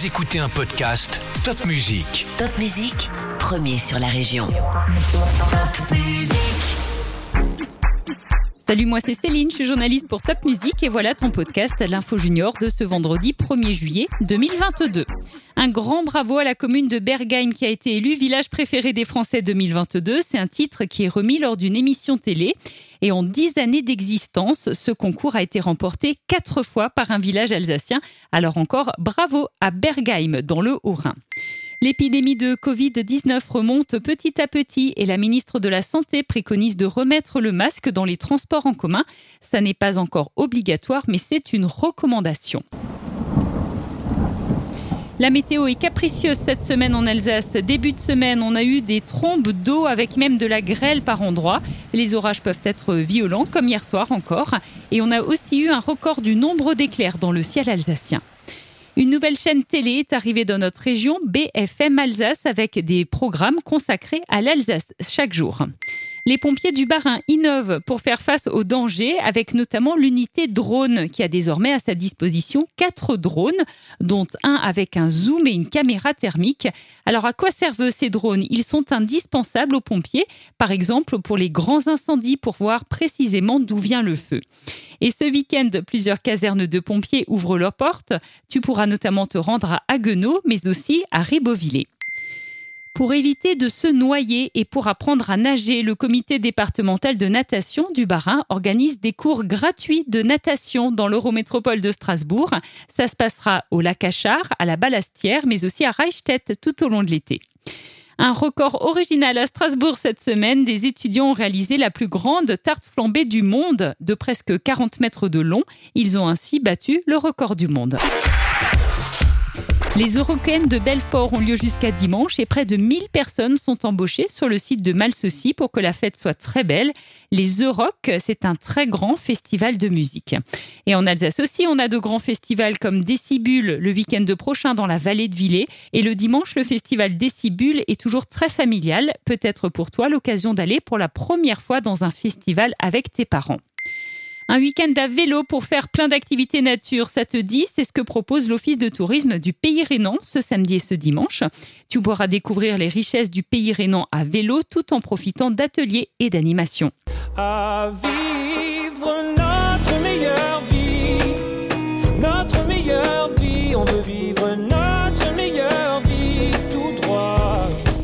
Vous écoutez un podcast Top Music. Top Music, premier sur la région. Top Music. Salut, moi c'est Céline, je suis journaliste pour Top Music et voilà ton podcast L'Info Junior de ce vendredi 1er juillet 2022. Un grand bravo à la commune de Bergheim qui a été élue village préféré des Français 2022. C'est un titre qui est remis lors d'une émission télé. Et en dix années d'existence, ce concours a été remporté quatre fois par un village alsacien. Alors encore bravo à Bergheim dans le Haut-Rhin. L'épidémie de Covid-19 remonte petit à petit et la ministre de la Santé préconise de remettre le masque dans les transports en commun. Ça n'est pas encore obligatoire, mais c'est une recommandation. La météo est capricieuse cette semaine en Alsace. Début de semaine, on a eu des trombes d'eau avec même de la grêle par endroits. Les orages peuvent être violents, comme hier soir encore. Et on a aussi eu un record du nombre d'éclairs dans le ciel alsacien. Une nouvelle chaîne télé est arrivée dans notre région, BFM Alsace, avec des programmes consacrés à l'Alsace chaque jour. Les pompiers du Barin innovent pour faire face aux dangers avec notamment l'unité drone qui a désormais à sa disposition quatre drones, dont un avec un zoom et une caméra thermique. Alors à quoi servent ces drones? Ils sont indispensables aux pompiers, par exemple pour les grands incendies pour voir précisément d'où vient le feu. Et ce week-end, plusieurs casernes de pompiers ouvrent leurs portes. Tu pourras notamment te rendre à Haguenau, mais aussi à Ribeauvillé. Pour éviter de se noyer et pour apprendre à nager, le comité départemental de natation du Bas-Rhin organise des cours gratuits de natation dans l'Eurométropole de Strasbourg. Ça se passera au lac Achard, à la Balastière, mais aussi à Reichstätt tout au long de l'été. Un record original à Strasbourg cette semaine. Des étudiants ont réalisé la plus grande tarte flambée du monde, de presque 40 mètres de long. Ils ont ainsi battu le record du monde. Les Eurocaines de Belfort ont lieu jusqu'à dimanche et près de 1000 personnes sont embauchées sur le site de Malsaucy pour que la fête soit très belle. Les Euroc, c'est un très grand festival de musique. Et en Alsace aussi, on a de grands festivals comme Décibule le week-end prochain dans la vallée de Villers. Et le dimanche, le festival Décibule est toujours très familial. Peut-être pour toi l'occasion d'aller pour la première fois dans un festival avec tes parents. Un week-end à vélo pour faire plein d'activités nature, ça te dit C'est ce que propose l'Office de tourisme du Pays Rhénan ce samedi et ce dimanche. Tu pourras découvrir les richesses du Pays Rhénan à vélo tout en profitant d'ateliers et d'animations. À vivre notre meilleure vie,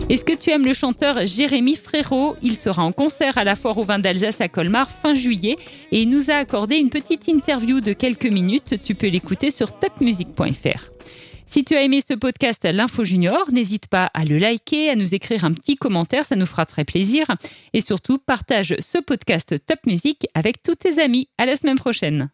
Est-ce que tu aimes le chanteur Jérémy Frérot? Il sera en concert à la Foire au vin d'Alsace à Colmar fin juillet et il nous a accordé une petite interview de quelques minutes. Tu peux l'écouter sur topmusic.fr. Si tu as aimé ce podcast L'Info Junior, n'hésite pas à le liker, à nous écrire un petit commentaire, ça nous fera très plaisir. Et surtout, partage ce podcast Top Music avec tous tes amis. À la semaine prochaine.